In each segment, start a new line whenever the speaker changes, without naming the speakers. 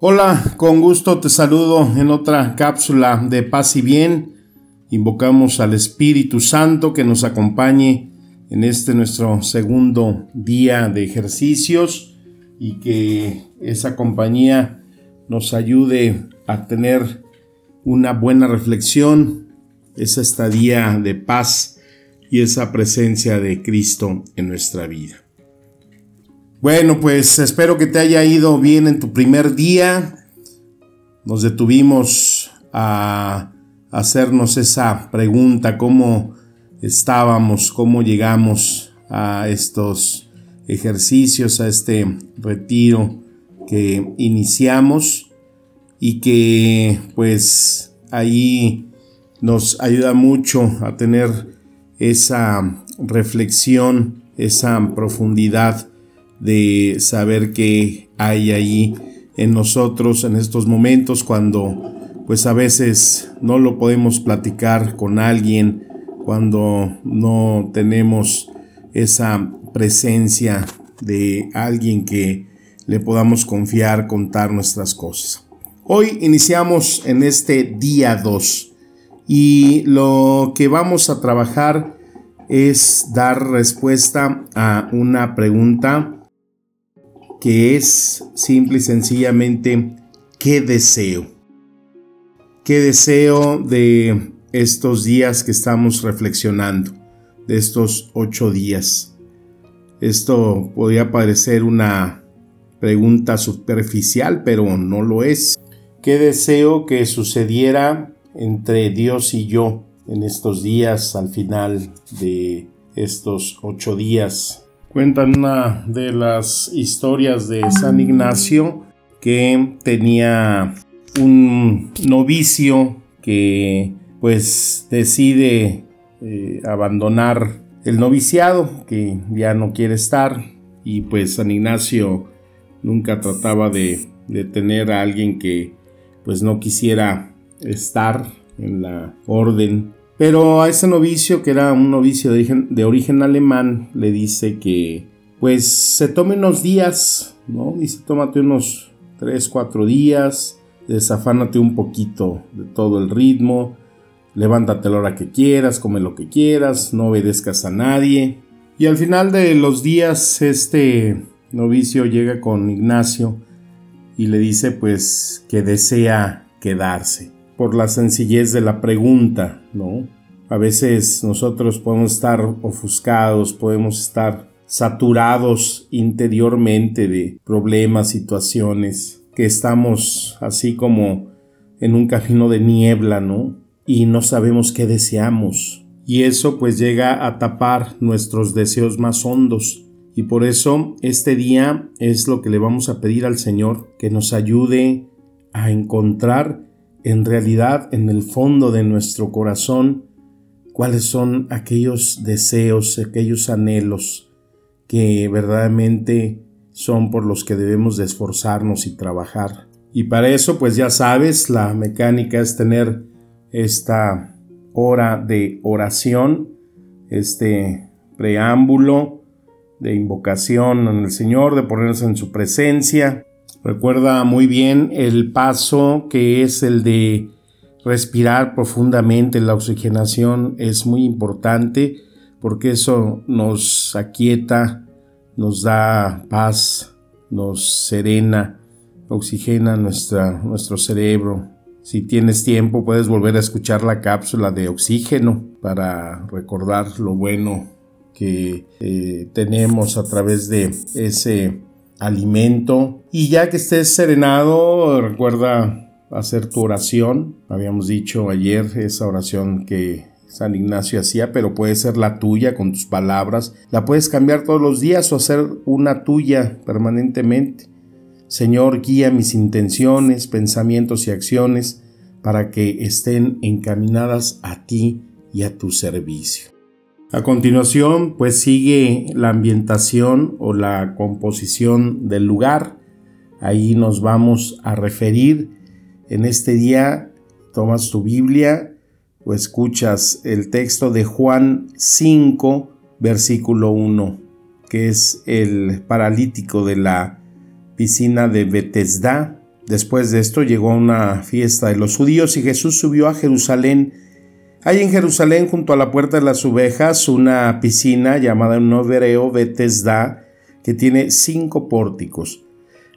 Hola, con gusto te saludo en otra cápsula de paz y bien. Invocamos al Espíritu Santo que nos acompañe en este nuestro segundo día de ejercicios y que esa compañía nos ayude a tener una buena reflexión, esa estadía de paz y esa presencia de Cristo en nuestra vida. Bueno, pues espero que te haya ido bien en tu primer día. Nos detuvimos a hacernos esa pregunta, cómo estábamos, cómo llegamos a estos ejercicios, a este retiro que iniciamos y que pues ahí nos ayuda mucho a tener esa reflexión, esa profundidad de saber que hay ahí en nosotros en estos momentos cuando pues a veces no lo podemos platicar con alguien, cuando no tenemos esa presencia de alguien que le podamos confiar, contar nuestras cosas. Hoy iniciamos en este día 2 y lo que vamos a trabajar es dar respuesta a una pregunta que es simple y sencillamente qué deseo. ¿Qué deseo de estos días que estamos reflexionando? De estos ocho días. Esto podría parecer una pregunta superficial, pero no lo es. ¿Qué deseo que sucediera entre Dios y yo en estos días al final de estos ocho días Cuentan una de las historias de San Ignacio que tenía un novicio que pues decide eh, abandonar el noviciado, que ya no quiere estar. Y pues San Ignacio nunca trataba de, de tener a alguien que pues no quisiera estar en la orden pero a ese novicio, que era un novicio de origen, alemán, le dice que pues se tome unos días, ¿no? Dice, tómate unos 3, 4 días, desafánate un poquito de todo el ritmo, levántate a la hora que quieras, come lo que quieras, no obedezcas a nadie. Y al final de los días, este novicio llega con Ignacio y le dice pues que desea quedarse por la sencillez de la pregunta, ¿no? A veces nosotros podemos estar ofuscados, podemos estar saturados interiormente de problemas, situaciones, que estamos así como en un camino de niebla, ¿no? Y no sabemos qué deseamos. Y eso pues llega a tapar nuestros deseos más hondos. Y por eso este día es lo que le vamos a pedir al Señor, que nos ayude a encontrar en realidad en el fondo de nuestro corazón cuáles son aquellos deseos, aquellos anhelos que verdaderamente son por los que debemos de esforzarnos y trabajar. Y para eso, pues ya sabes, la mecánica es tener esta hora de oración, este preámbulo de invocación en el Señor, de ponernos en su presencia, Recuerda muy bien el paso que es el de respirar profundamente. La oxigenación es muy importante porque eso nos aquieta, nos da paz, nos serena, oxigena nuestra, nuestro cerebro. Si tienes tiempo puedes volver a escuchar la cápsula de oxígeno para recordar lo bueno que eh, tenemos a través de ese alimento. Y ya que estés serenado, recuerda hacer tu oración. Habíamos dicho ayer esa oración que San Ignacio hacía, pero puede ser la tuya con tus palabras. La puedes cambiar todos los días o hacer una tuya permanentemente. Señor, guía mis intenciones, pensamientos y acciones para que estén encaminadas a ti y a tu servicio. A continuación, pues sigue la ambientación o la composición del lugar. Ahí nos vamos a referir. En este día, tomas tu Biblia o escuchas el texto de Juan 5, versículo 1, que es el paralítico de la piscina de Betesda. Después de esto llegó una fiesta de los judíos y Jesús subió a Jerusalén hay en Jerusalén, junto a la puerta de las ovejas, una piscina llamada en Novereo Betesda, que tiene cinco pórticos.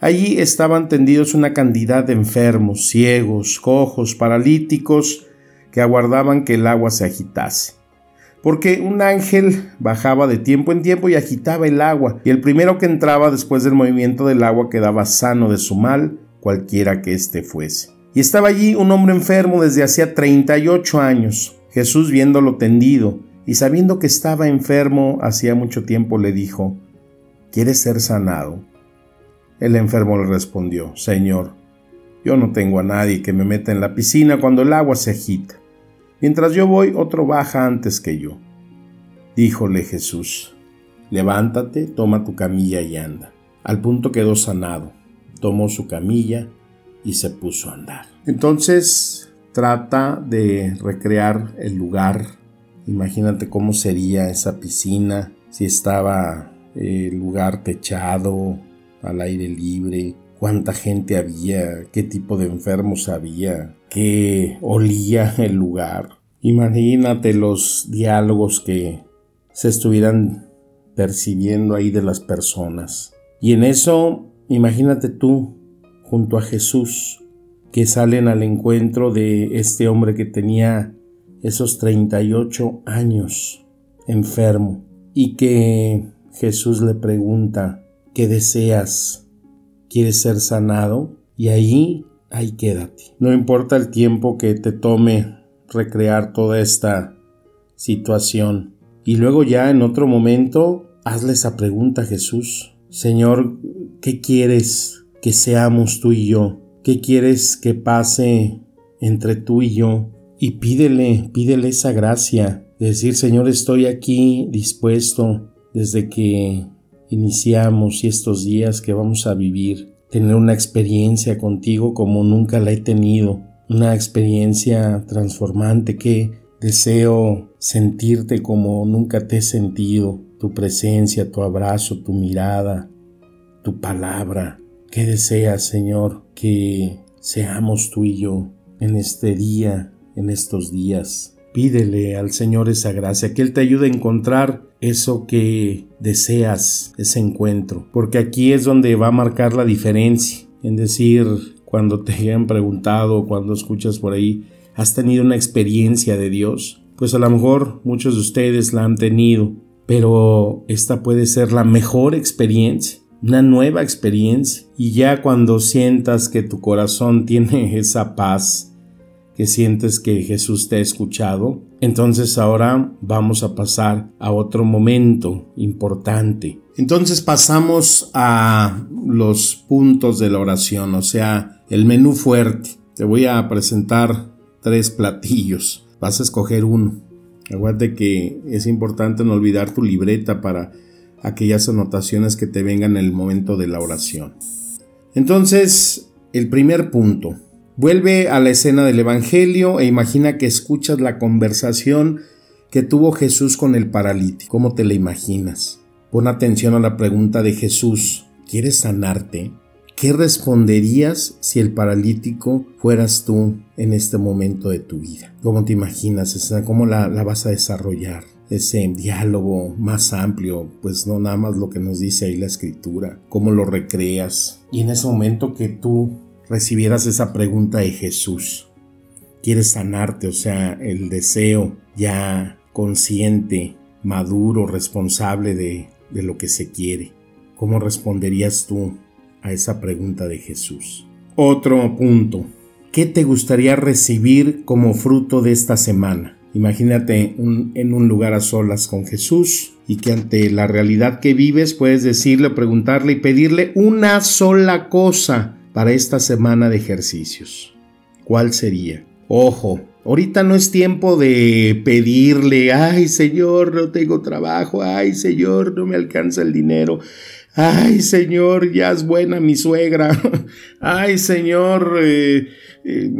Allí estaban tendidos una cantidad de enfermos, ciegos, cojos, paralíticos, que aguardaban que el agua se agitase. Porque un ángel bajaba de tiempo en tiempo y agitaba el agua, y el primero que entraba después del movimiento del agua quedaba sano de su mal, cualquiera que éste fuese. Y estaba allí un hombre enfermo desde hacía 38 años. Jesús viéndolo tendido y sabiendo que estaba enfermo hacía mucho tiempo le dijo, ¿Quieres ser sanado? El enfermo le respondió, Señor, yo no tengo a nadie que me meta en la piscina cuando el agua se agita. Mientras yo voy, otro baja antes que yo. Díjole Jesús, levántate, toma tu camilla y anda. Al punto quedó sanado, tomó su camilla y se puso a andar. Entonces trata de recrear el lugar. Imagínate cómo sería esa piscina, si estaba el lugar techado, al aire libre, cuánta gente había, qué tipo de enfermos había, qué olía el lugar. Imagínate los diálogos que se estuvieran percibiendo ahí de las personas. Y en eso, imagínate tú, junto a Jesús, que salen al encuentro de este hombre que tenía esos 38 años enfermo y que Jesús le pregunta, ¿qué deseas? ¿Quieres ser sanado? Y ahí, ahí quédate. No importa el tiempo que te tome recrear toda esta situación. Y luego ya en otro momento, hazle esa pregunta a Jesús. Señor, ¿qué quieres que seamos tú y yo? ¿Qué quieres que pase entre tú y yo? Y pídele, pídele esa gracia de decir, Señor, estoy aquí dispuesto desde que iniciamos y estos días que vamos a vivir, tener una experiencia contigo como nunca la he tenido, una experiencia transformante que deseo sentirte como nunca te he sentido, tu presencia, tu abrazo, tu mirada, tu palabra. ¿Qué deseas, Señor? Que seamos tú y yo en este día, en estos días. Pídele al Señor esa gracia, que Él te ayude a encontrar eso que deseas, ese encuentro, porque aquí es donde va a marcar la diferencia, en decir, cuando te hayan preguntado, cuando escuchas por ahí, ¿has tenido una experiencia de Dios? Pues a lo mejor muchos de ustedes la han tenido, pero esta puede ser la mejor experiencia una nueva experiencia y ya cuando sientas que tu corazón tiene esa paz, que sientes que Jesús te ha escuchado, entonces ahora vamos a pasar a otro momento importante. Entonces pasamos a los puntos de la oración, o sea, el menú fuerte. Te voy a presentar tres platillos. Vas a escoger uno. Acuérdate que es importante no olvidar tu libreta para aquellas anotaciones que te vengan en el momento de la oración. Entonces, el primer punto. Vuelve a la escena del Evangelio e imagina que escuchas la conversación que tuvo Jesús con el paralítico. ¿Cómo te la imaginas? Pon atención a la pregunta de Jesús. ¿Quieres sanarte? ¿Qué responderías si el paralítico fueras tú en este momento de tu vida? ¿Cómo te imaginas? ¿Cómo la, vas a desarrollar? ese diálogo más amplio, pues no nada más lo que nos dice ahí la escritura, cómo lo recreas. Y en ese momento que tú recibieras esa pregunta de Jesús, quieres sanarte, o sea, el deseo ya consciente, maduro, responsable de, de lo que se quiere. ¿Cómo responderías tú a esa pregunta de Jesús? Otro punto. ¿Qué te gustaría recibir como fruto de esta semana? Imagínate en un lugar a solas con Jesús y que ante la realidad que vives puedes decirle, preguntarle y pedirle una sola cosa para esta semana de ejercicios. ¿Cuál sería? Ojo, ahorita no es tiempo de pedirle, ay Señor, no tengo trabajo, ay Señor, no me alcanza el dinero. Ay, Señor, ya es buena mi suegra. Ay, Señor, eh, eh,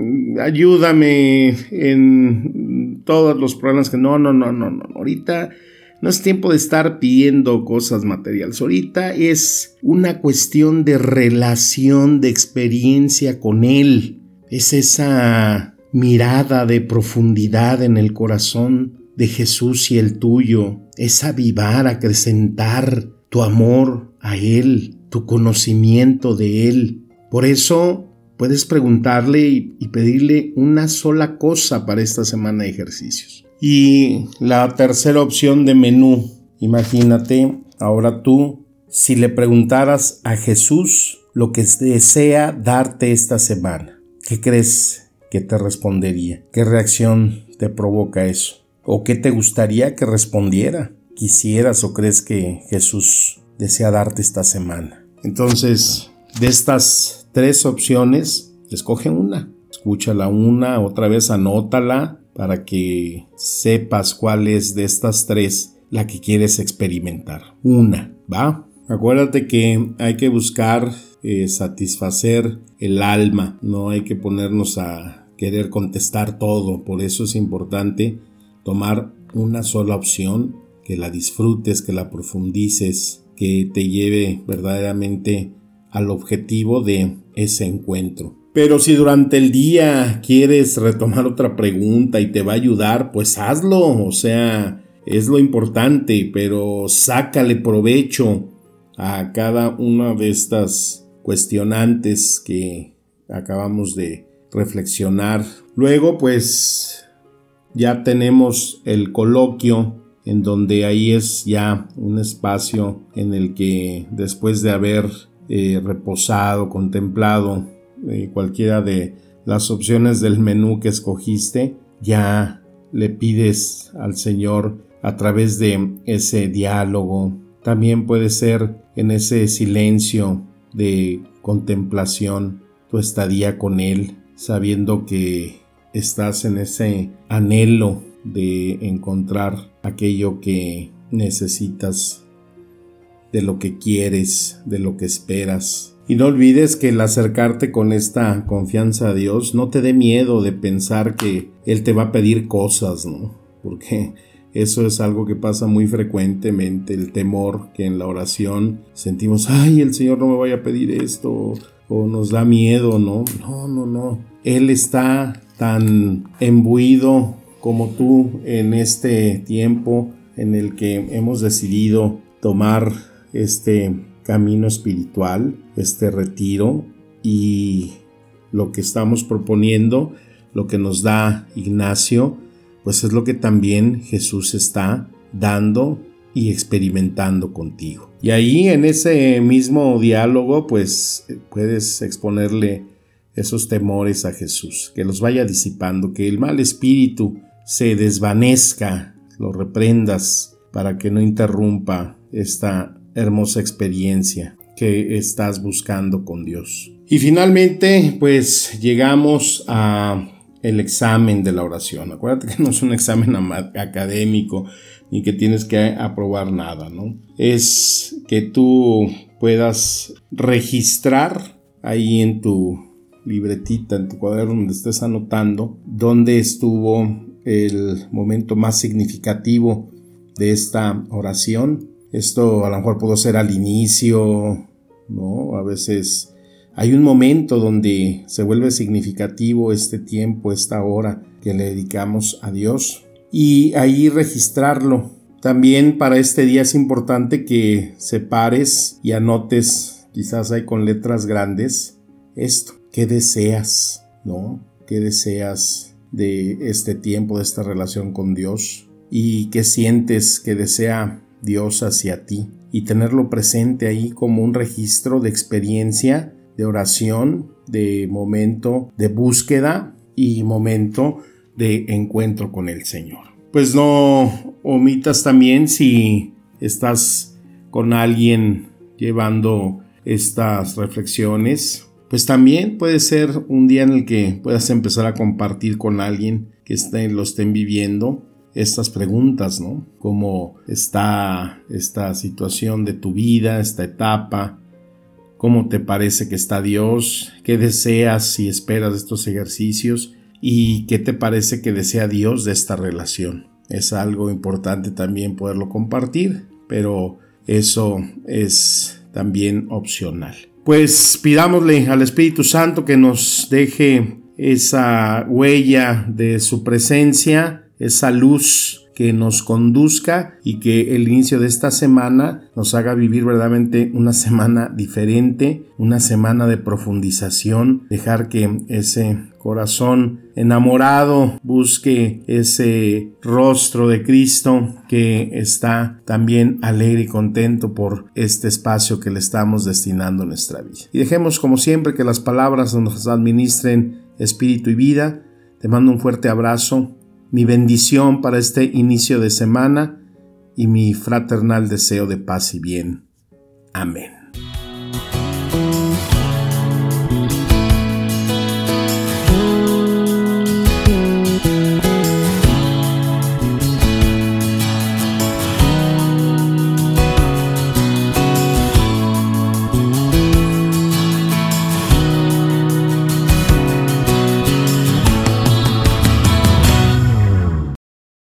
ayúdame en todos los problemas que no, no, no, no, no. Ahorita no es tiempo de estar pidiendo cosas materiales. Ahorita es una cuestión de relación, de experiencia con Él. Es esa mirada de profundidad en el corazón de Jesús y el tuyo. Es avivar, acrecentar tu amor a Él, tu conocimiento de Él. Por eso puedes preguntarle y, pedirle una sola cosa para esta semana de ejercicios. Y la tercera opción de menú, imagínate ahora tú, si le preguntaras a Jesús lo que desea darte esta semana, ¿qué crees que te respondería? ¿Qué reacción te provoca eso? ¿O qué te gustaría que respondiera? ¿Quisieras o crees que Jesús desea darte esta semana? Entonces, de estas tres opciones, escoge una. Escúchala una, otra vez anótala para que sepas cuál es de estas tres la que quieres experimentar. Una, ¿va? Acuérdate que hay que buscar eh, satisfacer el alma, no hay que ponernos a querer contestar todo, por eso es importante tomar una sola opción, que la disfrutes, que la profundices, que te lleve verdaderamente al objetivo de ese encuentro. Pero si durante el día quieres retomar otra pregunta y te va a ayudar, pues hazlo. O sea, es lo importante, pero sácale provecho a cada una de estas cuestionantes que acabamos de reflexionar. Luego, pues ya tenemos el coloquio en donde ahí es ya un espacio en el que después de haber eh, reposado, contemplado eh, cualquiera de las opciones del menú que escogiste, ya le pides al Señor a través de ese diálogo. También puede ser en ese silencio de contemplación tu estadía con Él, sabiendo que estás en ese anhelo de encontrar aquello que necesitas de lo que quieres, de lo que esperas. Y no olvides que el acercarte con esta confianza a Dios no te dé miedo de pensar que Él te va a pedir cosas, ¿no? Porque eso es algo que pasa muy frecuentemente, el temor que en la oración sentimos, ay, el Señor no me vaya a pedir esto, o nos da miedo, ¿no? No, no, no. Él está tan embuido como tú en este tiempo en el que hemos decidido tomar este camino espiritual, este retiro y lo que estamos proponiendo, lo que nos da Ignacio, pues es lo que también Jesús está dando y experimentando contigo. Y ahí en ese mismo diálogo, pues puedes exponerle esos temores a Jesús, que los vaya disipando, que el mal espíritu se desvanezca, lo reprendas para que no interrumpa esta hermosa experiencia que estás buscando con Dios. Y finalmente, pues llegamos a el examen de la oración. Acuérdate que no es un examen académico ni que tienes que aprobar nada, ¿no? Es que tú puedas registrar ahí en tu libretita, en tu cuaderno donde estés anotando, dónde estuvo el momento más significativo de esta oración esto a lo mejor pudo ser al inicio, ¿no? A veces hay un momento donde se vuelve significativo este tiempo, esta hora que le dedicamos a Dios y ahí registrarlo. También para este día es importante que separes y anotes, quizás hay con letras grandes, esto, ¿qué deseas? ¿No? ¿Qué deseas de este tiempo, de esta relación con Dios? ¿Y qué sientes que desea Dios hacia ti y tenerlo presente ahí como un registro de experiencia, de oración, de momento de búsqueda y momento de encuentro con el Señor. Pues no omitas también si estás con alguien llevando estas reflexiones, pues también puede ser un día en el que puedas empezar a compartir con alguien que lo estén viviendo estas preguntas, ¿no? ¿Cómo está esta situación de tu vida, esta etapa? ¿Cómo te parece que está Dios? ¿Qué deseas y esperas de estos ejercicios? ¿Y qué te parece que desea Dios de esta relación? Es algo importante también poderlo compartir, pero eso es también opcional. Pues pidámosle al Espíritu Santo que nos deje esa huella de su presencia, esa luz que nos conduzca y que el inicio de esta semana nos haga vivir verdaderamente una semana diferente, una semana de profundización, dejar que ese corazón enamorado busque ese rostro de Cristo que está también alegre y contento por este espacio que le estamos destinando a nuestra vida. Y dejemos como siempre que las palabras nos administren espíritu y vida. Te mando un fuerte abrazo mi bendición para este inicio de semana y mi fraternal deseo de paz y bien. Amén.